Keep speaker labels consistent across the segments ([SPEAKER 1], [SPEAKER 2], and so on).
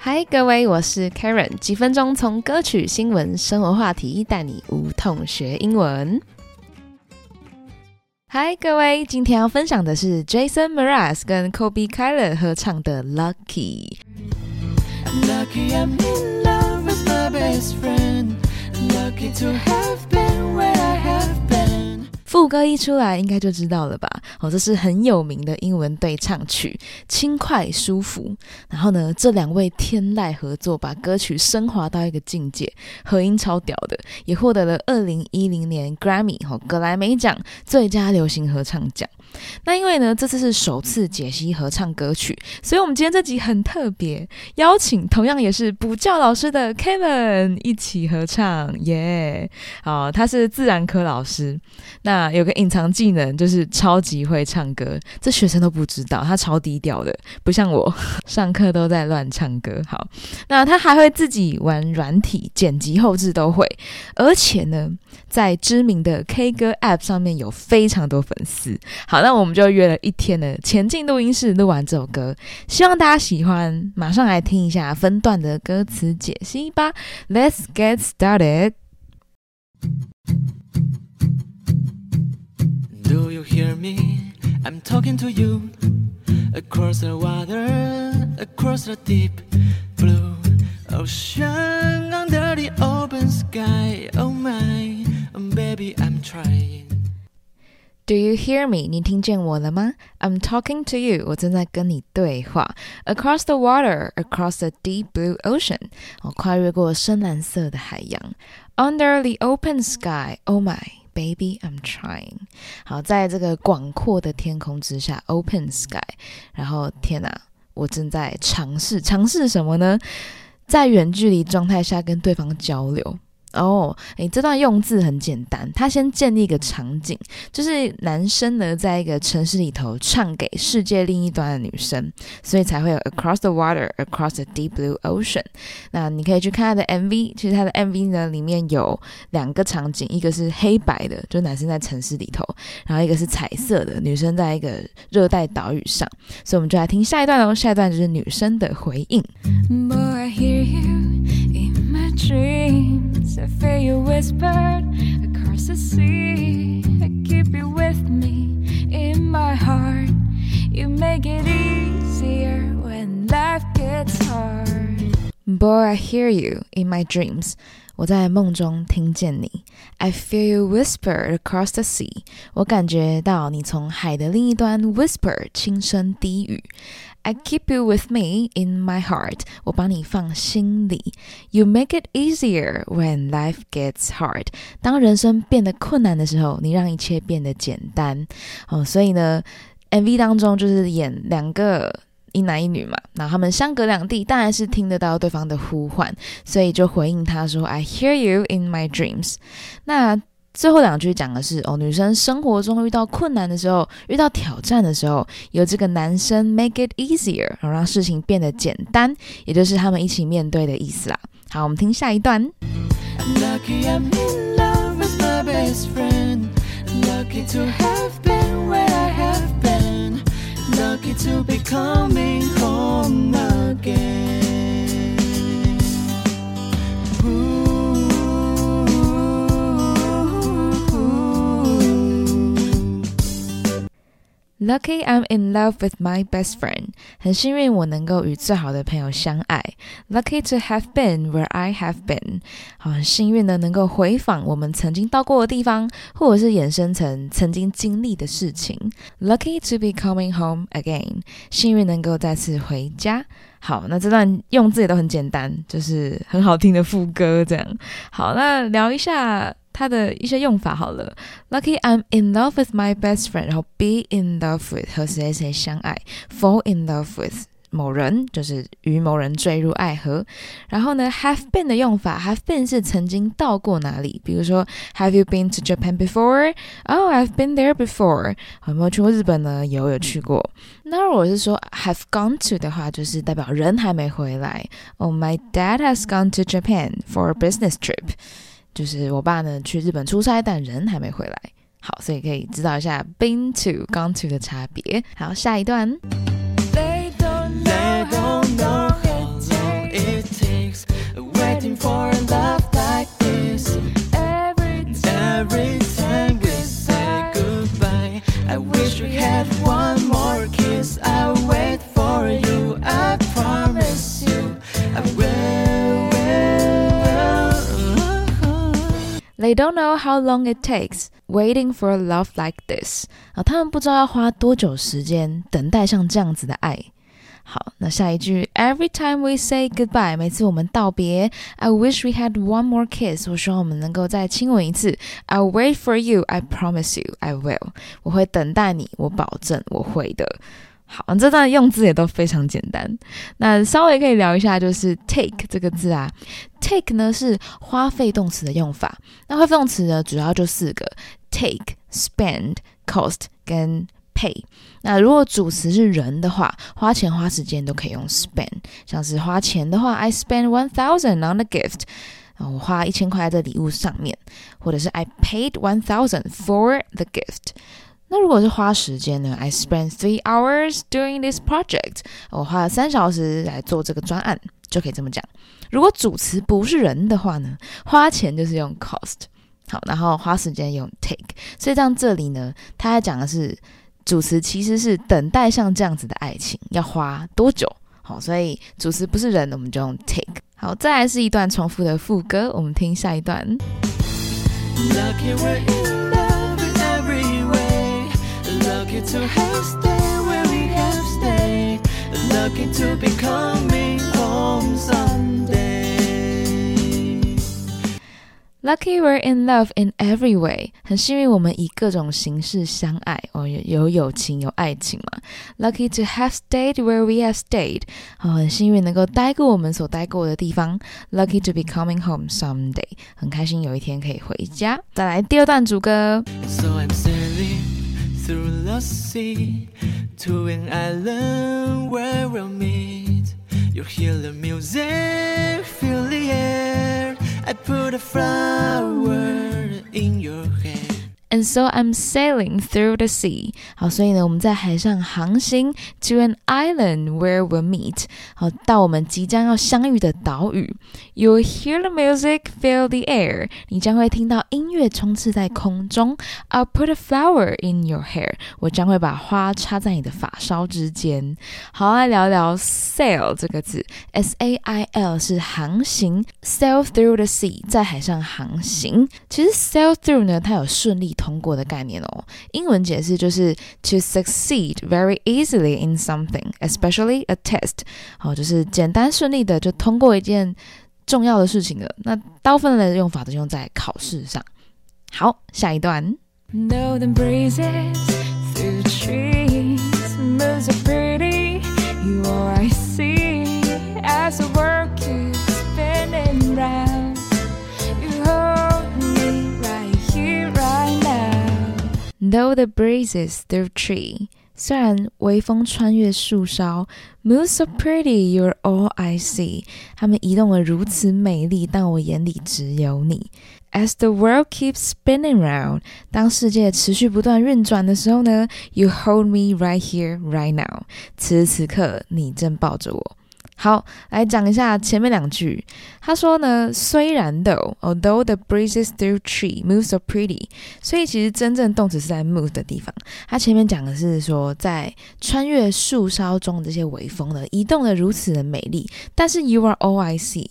[SPEAKER 1] 嗨，各位，我是 Karen，几分钟从歌曲、新闻、生活话题带你无痛学英文。嗨，各位，今天要分享的是 Jason Mraz 跟 Kobe Kyler 合唱的《Lucky》。Lucky I'm in love with my best friend. Lucky to have been where. 副歌一出来，应该就知道了吧？哦，这是很有名的英文对唱曲，轻快舒服。然后呢，这两位天籁合作，把歌曲升华到一个境界，合音超屌的，也获得了二零一零年 Grammy 和格莱美奖最佳流行合唱奖。那因为呢，这次是首次解析合唱歌曲，所以我们今天这集很特别，邀请同样也是补教老师的 Kevin 一起合唱，耶！好，他是自然科老师，那啊有个隐藏技能就是超级会唱歌，这学生都不知道，他超低调的，不像我 上课都在乱唱歌。好，那他还会自己玩软体，剪辑后置都会，而且呢，在知名的 K 歌 App 上面有非常多粉丝。好。那我们就约了一天的前进录音室录完这首歌，希望大家喜欢。马上来听一下分段的歌词解析吧。Let's get started. Do you hear me? I'm talking to you across the water, across the deep blue ocean, under the open sky. Oh my, baby, I'm trying. Do you hear me？你听见我了吗？I'm talking to you。我正在跟你对话。Across the water, across the deep blue ocean。我跨越过深蓝色的海洋。Under the open sky, oh my Baby, I'm trying。好，在这个广阔的天空之下，open sky。然后，天哪，我正在尝试，尝试什么呢？在远距离状态下跟对方交流。哦，诶，这段用字很简单。他先建立一个场景，就是男生呢在一个城市里头唱给世界另一端的女生，所以才会有 Across the water, across the deep blue ocean。那你可以去看他的 MV，其实他的 MV 呢里面有两个场景，一个是黑白的，就男生在城市里头，然后一个是彩色的，女生在一个热带岛屿上。所以我们就来听下一段哦，下一段就是女生的回应。I feel you whispered across the sea. I keep you with me in my heart. You make it easier when life gets hard. Boy, I hear you in my dreams. 我在梦中听见你，I feel you whisper across the sea。我感觉到你从海的另一端 whisper 轻声低语。 I keep you with me in my heart。我把你放心里。You make it easier when life gets hard。当人生变得困难的时候，你让一切变得简单。哦，所以呢，MV 当中就是演两个。一男一女嘛，那他们相隔两地，当然是听得到对方的呼唤，所以就回应他说：“I hear you in my dreams。”那最后两句讲的是哦，女生生活中遇到困难的时候，遇到挑战的时候，有这个男生 make it easier，让事情变得简单，也就是他们一起面对的意思啦。好，我们听下一段。lucky to be coming home again. Lucky I'm in love with my best friend，很幸运我能够与最好的朋友相爱。Lucky to have been where I have been，好，很幸运的能够回访我们曾经到过的地方，或者是衍生成曾经经历的事情。Lucky to be coming home again，幸运能够再次回家。好，那这段用字也都很简单，就是很好听的副歌这样。好，那聊一下。它的一些用法好了，Lucky I'm in love with my best friend，然后 be in love with 和谁谁相爱，fall in love with 某人就是与某人坠入爱河。然后呢，have been 的用法，have been 是曾经到过哪里，比如说 Have you been to Japan before？Oh, I've been there before。有没有去过日本呢？有，有去过。那如果是说 have gone to 的话，就是代表人还没回来。Oh, my dad has gone to Japan for a business trip。 就是我爸呢去日本出差，但人还没回来。好，所以可以知道一下 been to gone to 的差别。好，下一段。They don't know They don't know how long it takes waiting for a love like this。啊，他们不知道要花多久时间等待像这样子的爱。好，那下一句，Every time we say goodbye，每次我们道别，I wish we had one more kiss。我希望我们能够再亲吻一次。I'll wait for you，I promise you，I will。我会等待你，我保证我会的。 好，这段用字也都非常简单。那稍微可以聊一下，就是 take 这个字啊，take 呢是花费动词的用法。那花费动词呢，主要就四个：take、spend、cost 跟 pay，那如果主词是人的话，花钱花时间都可以用 spend。像是花钱的话，I spend one thousand on the gift，我花一千块在礼物上面，或者是 I paid one thousand for the gift。那如果是花时间呢？I spent three hours doing this project，我花了三小时来做这个专案，就可以这么讲。如果主词不是人的话呢，花钱就是用 cost，好，然后花时间用 take。所以像这里呢，他在讲的是。主词其实是等待像这样子的爱情要花多久？好，所以主词不是人，我们就用 take。好，再来是一段重复的副歌，我们听下一段。We're in love in every way，很幸运我们以各种形式相爱哦，有有友情有爱情嘛。Lucky to have stayed where we have stayed，哦，很幸运能够待过我们所待过的地方。Lucky to be coming home someday，很开心有一天可以回家。再来第二段主歌。So I'm sailing through the sea to an island where we'll meet. You hear the music, feel the air. I put a flower. And so I'm sailing through the sea。好，所以呢，我们在海上航行，to an island where we'll meet。好，到我们即将要相遇的岛屿。You'll hear the music, feel the air。你将会听到音乐充斥在空中。I'll put a flower in your hair。我将会把花插在你的发梢之间。好，来聊聊 sail 这个字，s a i l 是航行，sail through the sea 在海上航行。其实 sail through 呢，它有顺利。通 通过的概念哦，英文解释就是 to succeed very easily in something, especially a test。好，就是简单顺利的就通过一件重要的事情了。那大部分的用法都用在考试上。好，下一段。Though the breezes through tree，虽然微风穿越树梢，Move so pretty, you're all I see。它们移动的如此美丽，但我眼里只有你。As the world keeps spinning round，当世界持续不断运转的时候呢，You hold me right here, right now。此时此刻，你正抱着我。 好，来讲一下前面两句。他说呢，虽然 though，although the breezes through tree move so pretty，所以其实真正动词是在 move 的地方。他前面讲的是说，在穿越树梢中这些微风呢，移动的如此的美丽。但是 you are all I see，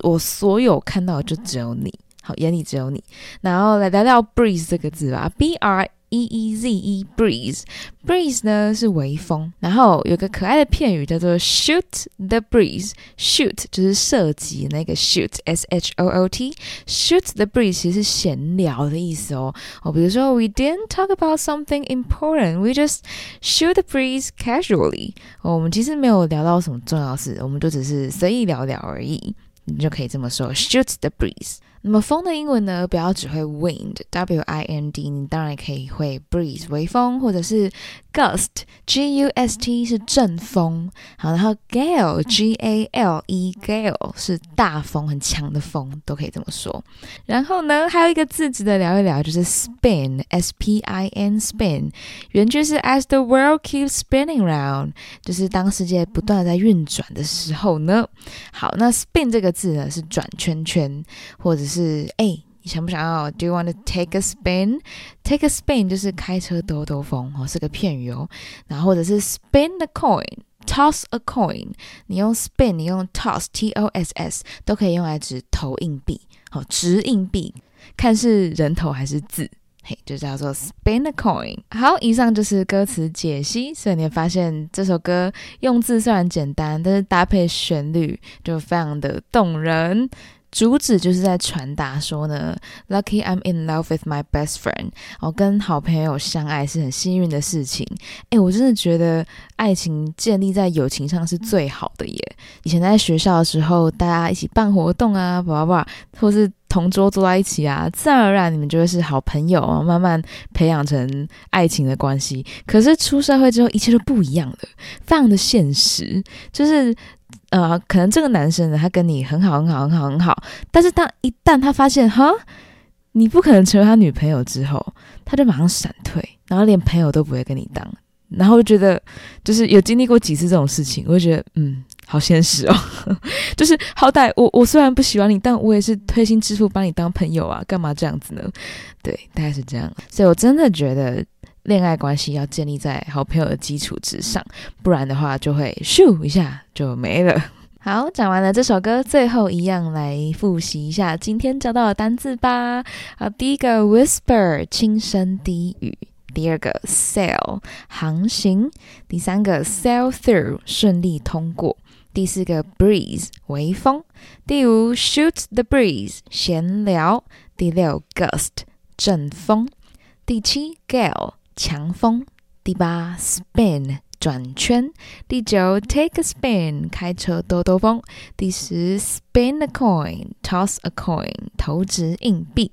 [SPEAKER 1] 我所有看到的就只有你，好，眼里只有你。然后来聊聊 breeze 这个字吧，b r。e e z e breeze，breeze 呢是微风，然后有个可爱的片语叫做 shoot the breeze，shoot 就是射击那个 shoot，s h o o t，shoot the breeze 其实是闲聊的意思哦。哦，比如说 we didn't talk about something important，we just shoot the breeze casually。哦，我们其实没有聊到什么重要事，我们就只是随意聊聊而已。你就可以这么说，shoot the breeze。 那么风的英文呢？不要只会 wind，w i n d，你当然可以会 breeze，微风，或者是 gust，g u s t 是阵风。好，然后 gale，g a l e，gale 是大风，很强的风，都可以这么说。然后呢，还有一个字值得聊一聊，就是 spin，s p i n，spin，原句是 as the world keeps spinning round，就是当世界不断的在运转的时候呢。好，那 spin 这个字呢，是转圈圈，或者是。是哎，你想不想要？Do you want to take a spin？Take a spin 就是开车兜兜风哦，是个片语哦。然后或者是 spin the coin，toss a coin。你用 spin，你用 toss，T O S S 都可以用来指投硬币，好，掷硬币。看是人头还是字。嘿，就叫做 spin a coin。好，以上就是歌词解析。所以你会发现这首歌用字虽然简单，但是搭配旋律就非常的动人。主旨就是在传达说呢，Lucky I'm in love with my best friend。哦，跟好朋友相爱是很幸运的事情。诶，我真的觉得爱情建立在友情上是最好的耶。以前在学校的时候，大家一起办活动啊，叭叭叭，或是同桌坐在一起啊，自然而然你们就会是好朋友啊，慢慢培养成爱情的关系。可是出社会之后，一切都不一样了，非常的现实，就是。呃，可能这个男生呢，他跟你很好，很好，很好，很好。但是当一旦他发现哈，你不可能成为他女朋友之后，他就马上闪退，然后连朋友都不会跟你当。然后觉得，就是有经历过几次这种事情，我就觉得，嗯，好现实哦。就是好歹我我虽然不喜欢你，但我也是推心置腹把你当朋友啊，干嘛这样子呢？对，大概是这样。所以我真的觉得。恋爱关系要建立在好朋友的基础之上，不然的话就会咻一下就没了。好，讲完了这首歌，最后一样来复习一下今天教到的单字吧。好，第一个 whisper 轻声低语，第二个 sail 航行，第三个 sail through 顺利通过，第四个 breeze 微风，第五 shoot the breeze 闲聊，第六 gust 阵风，第七 gale。强风，第八，spin 转圈，第九，take a spin 开车兜兜风，第十，spin a coin toss a coin 投掷硬币。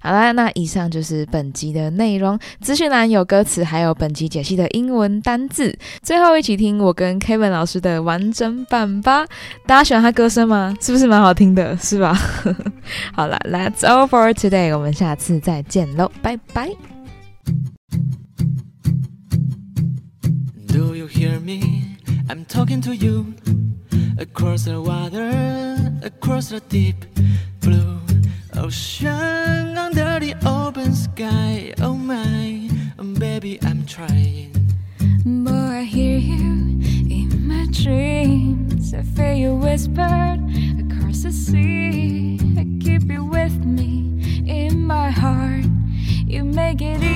[SPEAKER 1] 好啦，那以上就是本集的内容。资讯栏有歌词，还有本集解析的英文单字。最后一起听我跟 Kevin 老师的完整版吧。大家喜欢他歌声吗？是不是蛮好听的？是吧？好了，Let's all for today。我们下次再见喽，拜拜。Do you hear me? I'm talking to you across the water, across the deep blue ocean, under the open sky. Oh my, oh baby, I'm trying. Boy, I hear you in my dreams. I feel you whispered across the sea. I keep you with me in my heart. You make it easier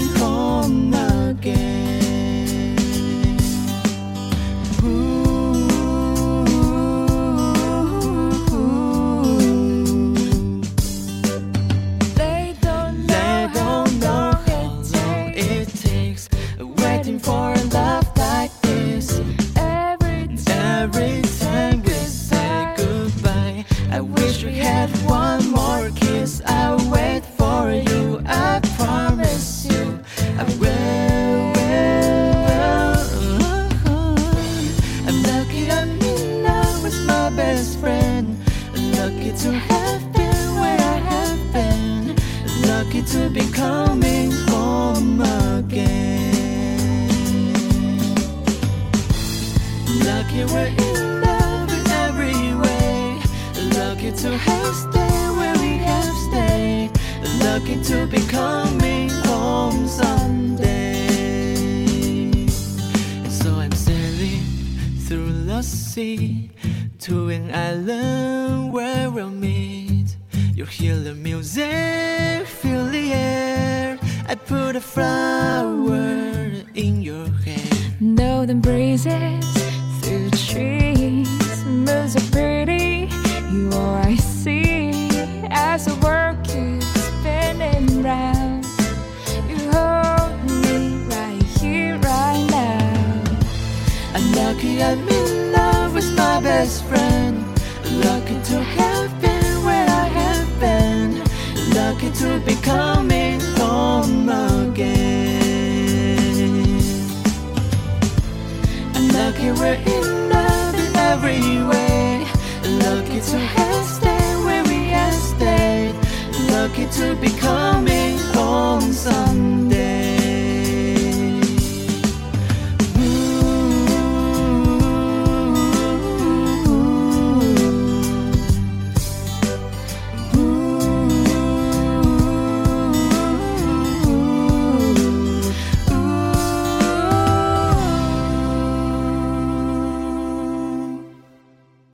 [SPEAKER 2] Looking to be coming home someday. And so
[SPEAKER 1] I'm
[SPEAKER 2] sailing through the sea to an island where we'll meet. You hear the music, feel the air. I put a flower
[SPEAKER 1] in your hand. the breezes through trees, moves are breeze. my best friend. Lucky to have been where I have been. Lucky to be coming home again. Lucky we're in love in every way.
[SPEAKER 2] Lucky to have stayed where we have stayed. Lucky to be coming.